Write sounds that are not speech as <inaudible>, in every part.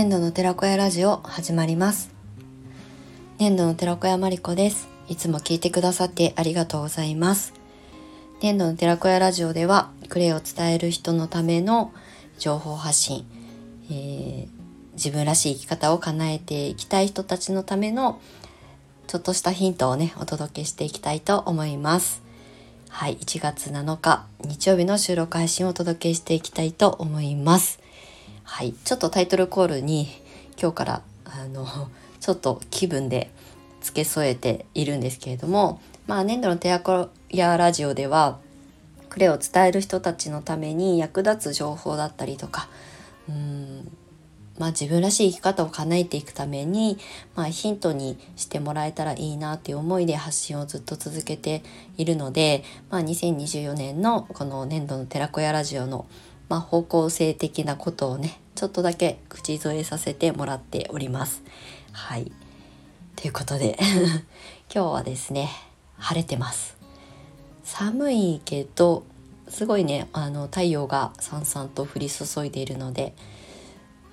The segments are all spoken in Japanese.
粘土の寺子屋ラジオ始まります。粘土の寺子屋まりこです。いつも聞いてくださってありがとうございます。粘土の寺子屋ラジオではクレイを伝える人のための情報発信、えー、自分らしい生き方を叶えていきたい人たちのためのちょっとしたヒントをねお届けしていきたいと思います。はい1月7日日曜日の収録配信をお届けしていきたいと思います。はい、ちょっとタイトルコールに今日からあの <laughs> ちょっと気分で付け添えているんですけれども、まあ、粘土の手やラジオではクレを伝える人たちのために役立つ情報だったりとかうんまあ、自分らしい生き方を叶えていくために、まあ、ヒントにしてもらえたらいいなっていう思いで発信をずっと続けているので、まあ、2024年のこの年度の寺子屋ラジオのまあ、方向性的なことをねちょっとだけ口添えさせてもらっております。はいということで <laughs> 今日はですね晴れてます。寒いけどすごいねあの太陽がさんさんと降り注いでいるので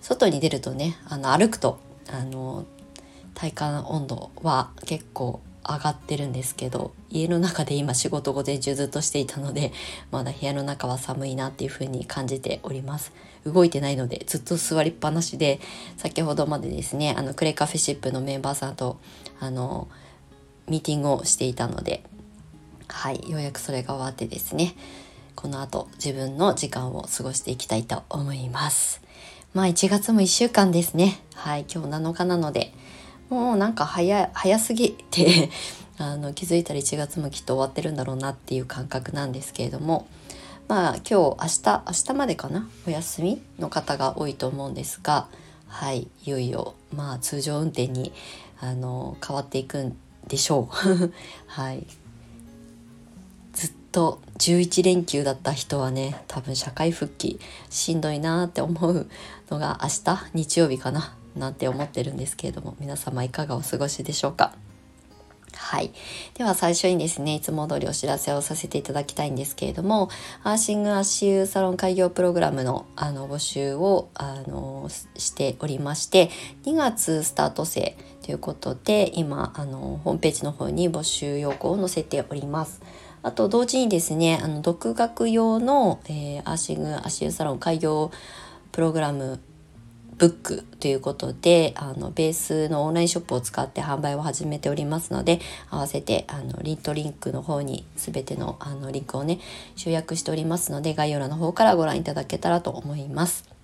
外に出るとねあの歩くとあの体感温度は結構上がってるんですけど家の中で今仕事午前中ずっとしていたのでまだ部屋の中は寒いなっていう風に感じております動いてないのでずっと座りっぱなしで先ほどまでですねあのクレカフェシップのメンバーさんとあのミーティングをしていたのではいようやくそれが終わってですねこの後自分の時間を過ごしていきたいと思います。まあ1月も1週間ですね。はい今日7日なのでもうなんか早早すぎて <laughs> あの気づいたら1月もきっと終わってるんだろうなっていう感覚なんですけれどもまあ今日明日明日までかな？お休みの方が多いと思うんですがはいいよいよまあ通常運転にあの変わっていくんでしょう。<laughs> はい。ずっと11連休だった人はね多分社会復帰しんどいなーって思うのが明日日曜日かな？なんて思ってるんですけれども皆様いかがお過ごしでしょうか？はい。では最初にですね、いつも通りお知らせをさせていただきたいんですけれども、アーシングアッシュサロン開業プログラムのあの募集をあのしておりまして、2月スタート生ということで、今あのホームページの方に募集要項を載せております。あと同時にですね、あの独学用の、えー、アーシングアッシュサロン開業プログラムブックということであのベースのオンラインショップを使って販売を始めておりますので合わせてあのリントリンクの方に全てのあのリンクをね集約しておりますので概要欄の方からご覧いただけたらと思います。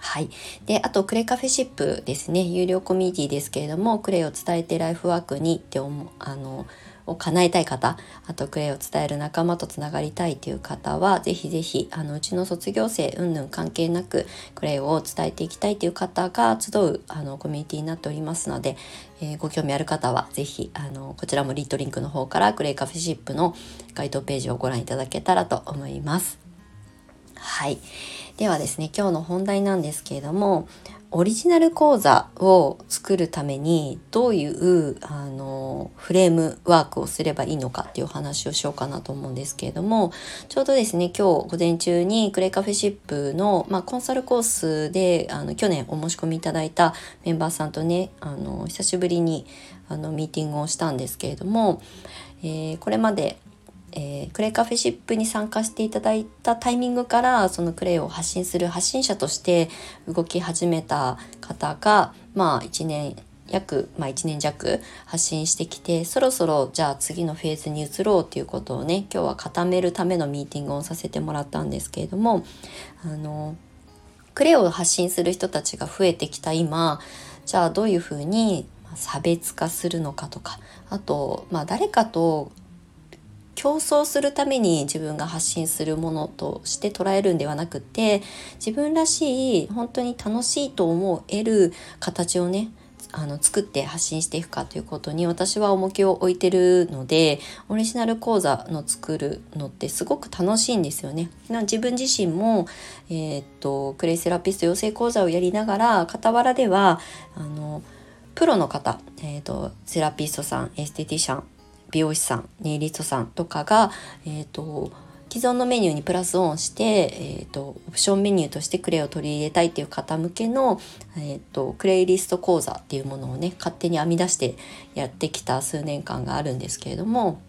はい。で、あと、クレカフェシップですね。有料コミュニティですけれども、クレイを伝えてライフワークにって思う、あの、を叶えたい方あとクレイを伝える仲間とつながりたいという方はぜひぜひあのうちの卒業生うんぬん関係なくクレイを伝えていきたいという方が集うあのコミュニティになっておりますので、えー、ご興味ある方はぜひあのこちらもリットリンクの方からクレイカフェシップの該当ページをご覧いただけたらと思います。はい。ではですね、今日の本題なんですけれども、オリジナル講座を作るためにどういうあのフレームワークをすればいいのかっていうお話をしようかなと思うんですけれどもちょうどですね今日午前中にクレイカフェシップの、まあ、コンサルコースであの去年お申し込みいただいたメンバーさんとねあの久しぶりにあのミーティングをしたんですけれども、えー、これまでえー、クレイカフェシップに参加していただいたタイミングからそのクレイを発信する発信者として動き始めた方がまあ1年約、まあ、1年弱発信してきてそろそろじゃあ次のフェーズに移ろうということをね今日は固めるためのミーティングをさせてもらったんですけれどもあのクレイを発信する人たちが増えてきた今じゃあどういうふうに差別化するのかとかあと、まあ、誰かと競争するために自分が発信するものとして捉えるんではなくて自分らしい本当に楽しいと思える形をねあの作って発信していくかということに私は重きを置いてるのでオリジナル講座の作るのってすごく楽しいんですよね。な自分自身も、えー、っとクレイセラピスト養成講座をやりながら傍らではあのプロの方、えーとセラピストさんエステティシャン美容師さんネイリストさんとかが、えーと、既存のメニューにプラスオンして、えーと、オプションメニューとしてクレイを取り入れたいっていう方向けの、えーと、クレイリスト講座っていうものをね勝手に編み出してやってきた数年間があるんですけれども。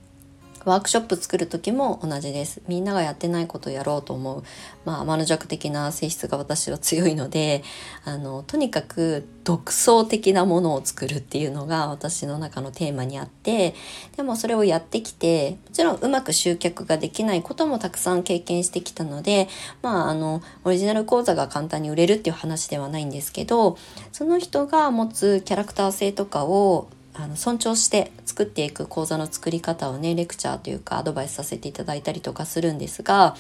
ワークショップ作る時も同じです。みんながやってないことをやろうと思う。まあ、天の弱的な性質が私は強いので、あの、とにかく独創的なものを作るっていうのが私の中のテーマにあって、でもそれをやってきて、もちろんうまく集客ができないこともたくさん経験してきたので、まあ、あの、オリジナル講座が簡単に売れるっていう話ではないんですけど、その人が持つキャラクター性とかをあの尊重して作っていく講座の作り方をねレクチャーというかアドバイスさせていただいたりとかするんですが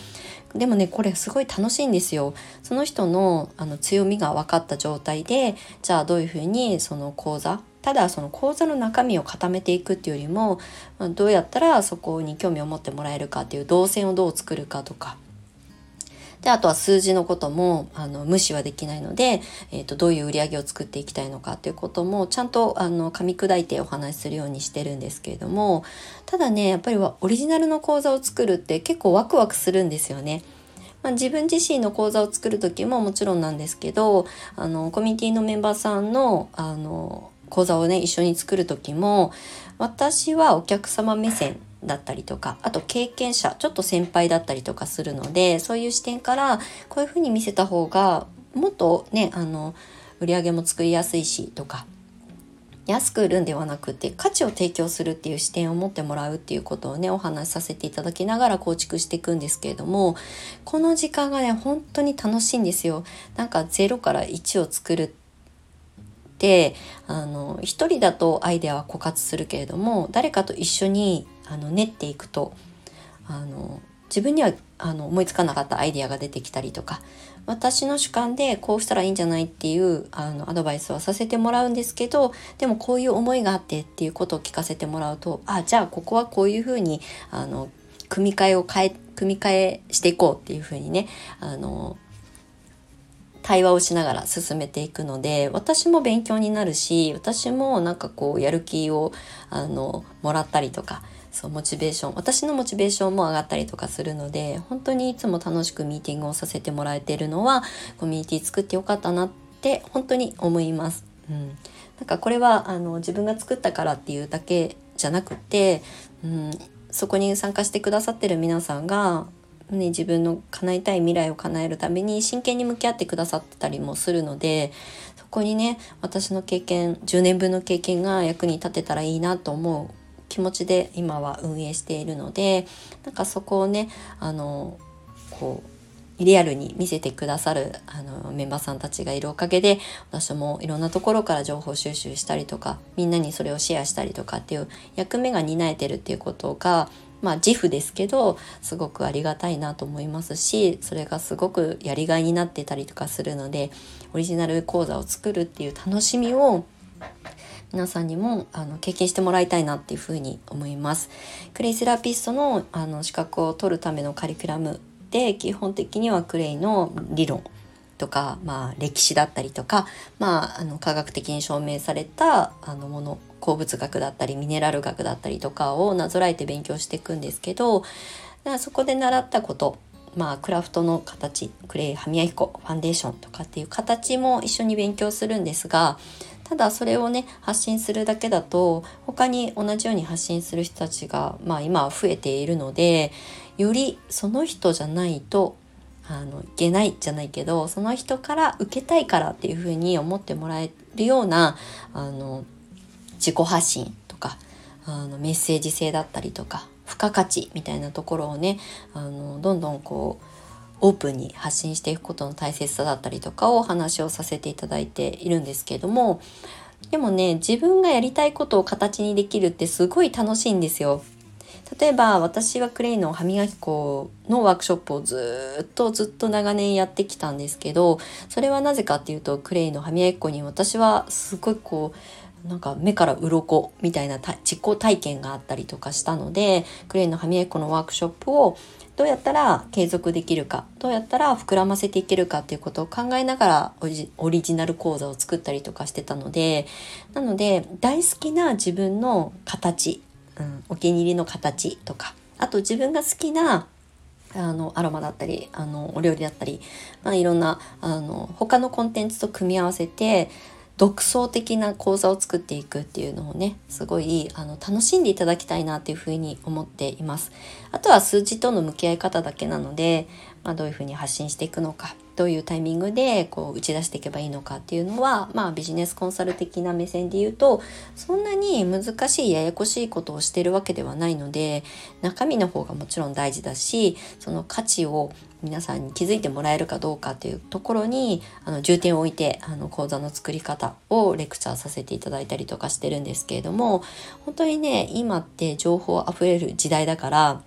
でもねこれすごい楽しいんですよ。その人のあの強みが分かった状態でじゃあどういうふうにその講座ただその講座の中身を固めていくっていうよりもどうやったらそこに興味を持ってもらえるかっていう動線をどう作るかとかで、あとは数字のことも、あの、無視はできないので、えっ、ー、と、どういう売り上げを作っていきたいのかっていうことも、ちゃんと、あの、噛み砕いてお話しするようにしてるんですけれども、ただね、やっぱりオリジナルの講座を作るって結構ワクワクするんですよね。まあ、自分自身の講座を作る時ももちろんなんですけど、あの、コミュニティのメンバーさんの、あの、講座をね、一緒に作る時も、私はお客様目線だったりとかあと経験者ちょっと先輩だったりとかするのでそういう視点からこういうふうに見せた方がもっとねあの売り上げも作りやすいしとか安く売るんではなくて価値を提供するっていう視点を持ってもらうっていうことをねお話しさせていただきながら構築していくんですけれどもこの時間がね本当に楽しいんですよ。なんか0から1を作るってあの一人だとアイデアは枯渇するけれども誰かと一緒にあの練っていくとあの自分にはあの思いつかなかったアイデアが出てきたりとか私の主観でこうしたらいいんじゃないっていうあのアドバイスはさせてもらうんですけどでもこういう思いがあってっていうことを聞かせてもらうとあじゃあここはこういうふうにあの組み替えを変え組み替えしていこうっていうふうにねあの対話をしながら進めていくので私も勉強になるし私もなんかこうやる気をあのもらったりとかそうモチベーション私のモチベーションも上がったりとかするので本当にいつも楽しくミーティングをさせてもらえてるのはコミュニティ作ってよかったなって本当に思います。うん、なんかこれはあの自分が作ったからっていうだけじゃなくて、うん、そこに参加してくださってる皆さんが、ね、自分の叶えたい未来を叶えるために真剣に向き合ってくださってたりもするのでそこにね私の経験10年分の経験が役に立てたらいいなと思う気持ちで今は運営しているのでなんかそこをねあのこうリアルに見せてくださるあのメンバーさんたちがいるおかげで私もいろんなところから情報収集したりとかみんなにそれをシェアしたりとかっていう役目が担えてるっていうことがまあ自負ですけどすごくありがたいなと思いますしそれがすごくやりがいになってたりとかするのでオリジナル講座を作るっていう楽しみを皆さんにもあの経験してもらいたいなっていうふうに思います。クレイセラピストのあの資格を取るためのカリキュラムで基本的にはクレイの理論とか、まあ、歴史だったりとか、まあ、あの科学的に証明されたあのもの鉱物学だったりミネラル学だったりとかをなぞらえて勉強していくんですけどそこで習ったことまあ、クラフトの形クレイ歯磨き粉ファンデーションとかっていう形も一緒に勉強するんですがただそれをね発信するだけだと他に同じように発信する人たちが、まあ、今は増えているのでよりその人じゃないとあのいけないじゃないけどその人から受けたいからっていうふうに思ってもらえるようなあの自己発信とかあのメッセージ性だったりとか付加価値みたいなところをねあのどんどんこうオープンに発信していくことの大切さだったりとかをお話をさせていただいているんですけれどもでもね自分がやりたいことを形にできるってすごい楽しいんですよ。例えば私はクレイの歯磨き粉のワークショップをずっとずっと長年やってきたんですけどそれはなぜかっていうとクレイの歯磨き粉に私はすごいこうなんか目から鱗みたいな実行体験があったりとかしたのでクレイの歯磨き粉のワークショップをどうやったら継続できるかどうやったら膨らませていけるかっていうことを考えながらオリジナル講座を作ったりとかしてたのでなので大好きな自分の形、うん、お気に入りの形とかあと自分が好きなあのアロマだったりあのお料理だったり、まあ、いろんなあの他のコンテンツと組み合わせて独創的な講座を作っていくっていうのをねすごいあの楽しんでいただきたいなっていうふうに思っています。あとは数字との向き合い方だけなので、まあ、どういうふうに発信していくのかどういうタイミングでこう打ち出していけばいいのかっていうのは、まあ、ビジネスコンサル的な目線で言うとそんなに難しいややこしいことをしてるわけではないので中身の方がもちろん大事だしその価値を皆さんに気づいてもらえるかどうかっていうところにあの重点を置いてあの講座の作り方をレクチャーさせていただいたりとかしてるんですけれども本当にね今って情報あふれる時代だから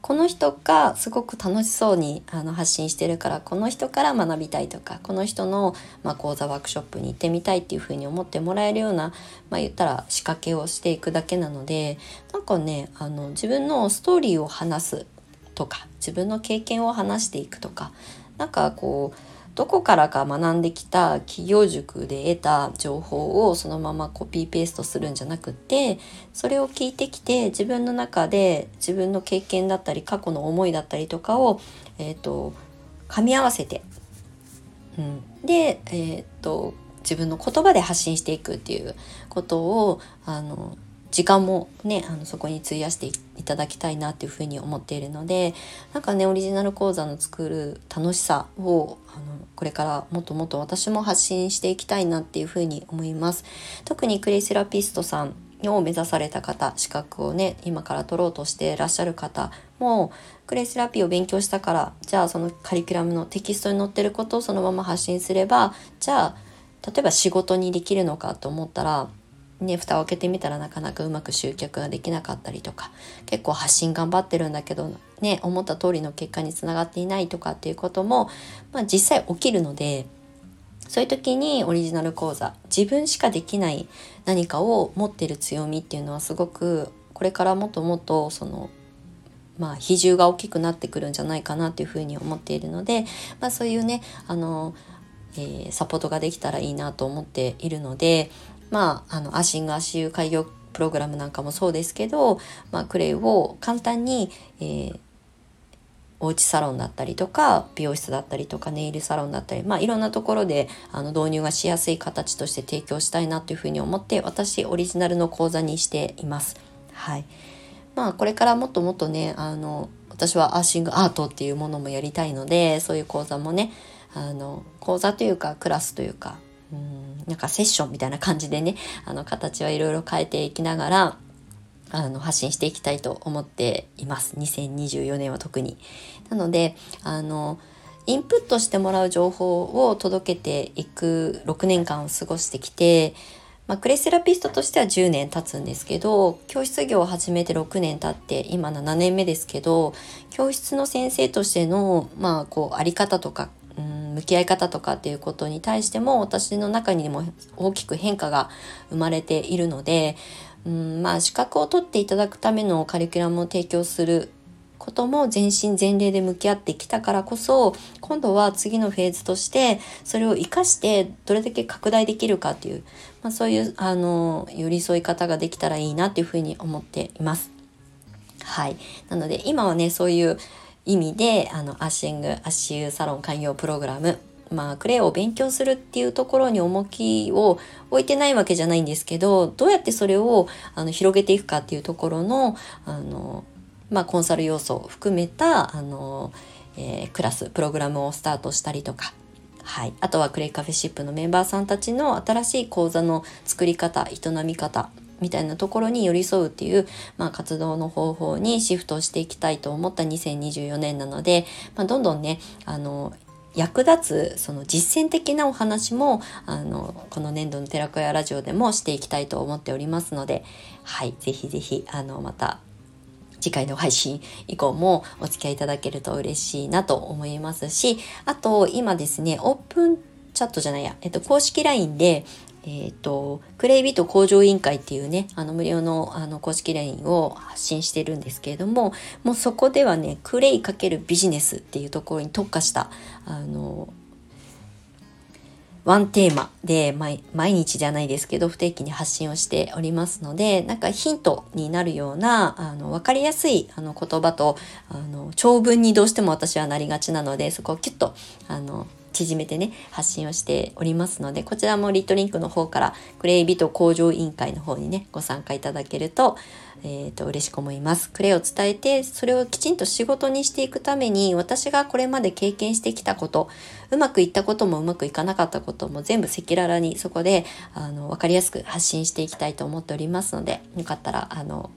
この人がすごく楽しそうにあの発信してるからこの人から学びたいとかこの人の、まあ、講座ワークショップに行ってみたいっていうふうに思ってもらえるような、まあ、言ったら仕掛けをしていくだけなのでなんかねあの自分のストーリーを話すとか自分の経験を話していくとかなんかこうどこからか学んできた企業塾で得た情報をそのままコピーペーストするんじゃなくってそれを聞いてきて自分の中で自分の経験だったり過去の思いだったりとかを、えーと、噛み合わせて、うん、で、えーと自分の言葉で発信していくっていうことをあの時間もねあのそこに費やしていただきたいなっていうふうに思っているのでなんかねオリジナル講座の作る楽しさをあのこれからもっともっと私も発信していきたいなっていうふうに思います。特にクレイセラピストさんを目指された方資格をね今から取ろうとしていらっしゃる方もクレイセラピーを勉強したからじゃあそのカリキュラムのテキストに載ってることをそのまま発信すればじゃあ例えば仕事にできるのかと思ったらね、蓋を開けてみたらなかなかうまく集客ができなかったりとか結構発信頑張ってるんだけどね思った通りの結果につながっていないとかっていうことも、まあ、実際起きるのでそういう時にオリジナル講座自分しかできない何かを持ってる強みっていうのはすごくこれからもっともっとそのまあ比重が大きくなってくるんじゃないかなっていうふうに思っているので、まあ、そういうねあのえー、サポートができたらいいなと思っているので、まあ、あのアシング足湯開業プログラムなんかもそうですけど、まあ、クレイを簡単に、えー、おうちサロンだったりとか美容室だったりとかネイルサロンだったり、まあ、いろんなところであの導入がしやすい形として提供したいなというふうに思って私オリジナルの講座にしています。はいまあ、これからもっともっとねあの私はアーシングアートっていうものもやりたいのでそういう講座もねあの講座というかクラスというかうんなんかセッションみたいな感じでねあの形はいろいろ変えていきながらあの発信していきたいと思っています2024年は特に。なのであのインプットしてもらう情報を届けていく6年間を過ごしてきて、まあ、クレイセラピストとしては10年経つんですけど教室業を始めて6年経って今7年目ですけど教室の先生としての、まあ、こうあり方とかうん向き合い方とかっていうことに対しても私の中にも大きく変化が生まれているので、うん、まあ資格を取っていただくためのカリキュラムを提供することも全身全霊で向き合ってきたからこそ今度は次のフェーズとしてそれを生かしてどれだけ拡大できるかっていう、まあ、そういうあの寄り添い方ができたらいいなっていうふうに思っています。はい。なので今はねそういう意味であのアッシング足湯サロン開業プログラム。まあ、クレイを勉強するっていうところに重きを置いてないわけじゃないんですけどどうやってそれをあの広げていくかっていうところのあの、まあ、コンサル要素を含めたあの、えー、クラスプログラムをスタートしたりとか。はい、あとはクレイカフェシップのメンバーさんたちの新しい講座の作り方営み方みたいなところに寄り添うっていう、まあ、活動の方法にシフトしていきたいと思った2024年なので、まあ、どんどんねあの役立つその実践的なお話もあのこの年度の寺子屋ラジオでもしていきたいと思っておりますのではいぜひぜひあのまた次回の配信以降もお付き合いいただけると嬉しいなと思いますしあと今ですねオープンチャットじゃないや、えっと、公式 LINE でえっ、ー、と、クレイビート工場委員会っていうね、あの無料のあの公式 LINE を発信してるんですけれども、もうそこではね、クレイかけるビジネスっていうところに特化した、あの、ワンテーマで毎日じゃないですけど不定期に発信をしておりますのでなんかヒントになるようなあの分かりやすいあの言葉とあの長文にどうしても私はなりがちなのでそこをキュッとあの縮めてね発信をしておりますのでこちらもリットリンクの方からクレイビト工場委員会の方にねご参加いただけると,、えーと、嬉しく思います。クレイを伝えてそれをきちんと仕事にしていくために私がこれまで経験してきたことうまくいったこともうまくいかなかったことも全部赤裸々にそこであの分かりやすく発信していきたいと思っておりますのでよかったらあの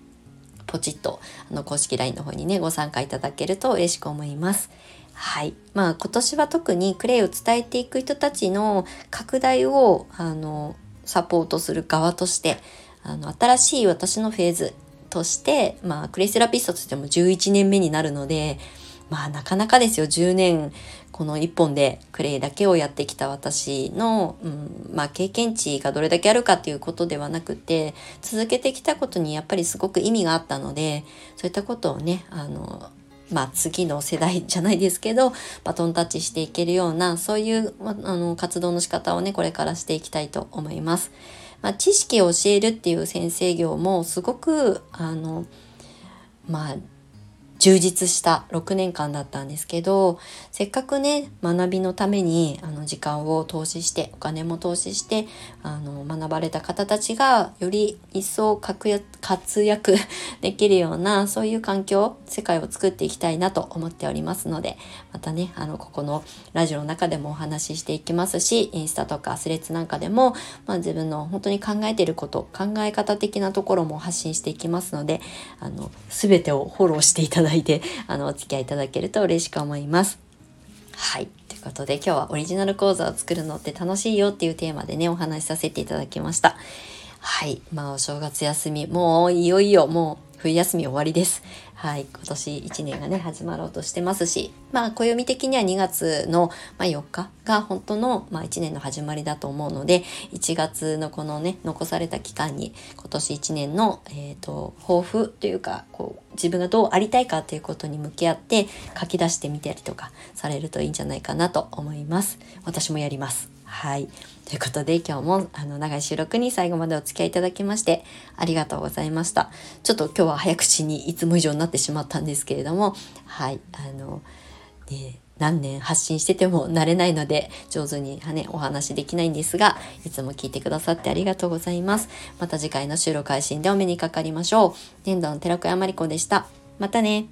ポチッとあの公式 LINE の方にねご参加いただけると嬉しく思います。はい。まあ今年は特にクレイを伝えていく人たちの拡大をあのサポートする側としてあの新しい私のフェーズとして、まあクレイセラピストとしても11年目になるので、まあなかなかですよ10年この1本でクレイだけをやってきた私の、うん、まあ経験値がどれだけあるかっていうことではなくて続けてきたことにやっぱりすごく意味があったのでそういったことをねあのまあ、次の世代じゃないですけどバトンタッチしていけるようなそういうあの活動の仕方をねこれからしていきたいと思います。まあ、知識を教えるっていう先生業もすごくあのまあ充実した6年間だったんですけどせっかくね学びのためにあの時間を投資してお金も投資してあの学ばれた方たちがより一層活躍できるようなそういう環境世界を作っていきたいなと思っておりますのでまたねあのここのラジオの中でもお話ししていきますしインスタとかアスレッズなんかでも、まあ、自分の本当に考えていること考え方的なところも発信していきますのであの全てをフォローしていただいて、あの、お付き合いいただけると嬉しく思います。はい。ということで今日はオリジナル講座を作るのって楽しいよっていうテーマでね、お話しさせていただきました。はい。まあ、お正月休み、もういよいよもう冬休み終わりです。はい、今年1年がね、始まろうとしてますし、まあ、暦的には2月の、まあ、4日が本当の、まあ、1年の始まりだと思うので、1月のこのね、残された期間に、今年1年の、えっ、ー、と、抱負というか、こう、自分がどうありたいかということに向き合って書き出してみたりとかされるといいんじゃないかなと思います。私もやります。はい。ということで今日もあの長い収録に最後までお付き合いいただきましてありがとうございました。ちょっと今日は早口にいつも以上になっててしまったんですけれども、はい。あの、ね、何年発信してても慣れないので上手に、ね、お話できないんですがいつも聞いてくださってありがとうございます。また次回の収録配信でお目にかかりましょう。粘土の寺子屋まりこでした。またね。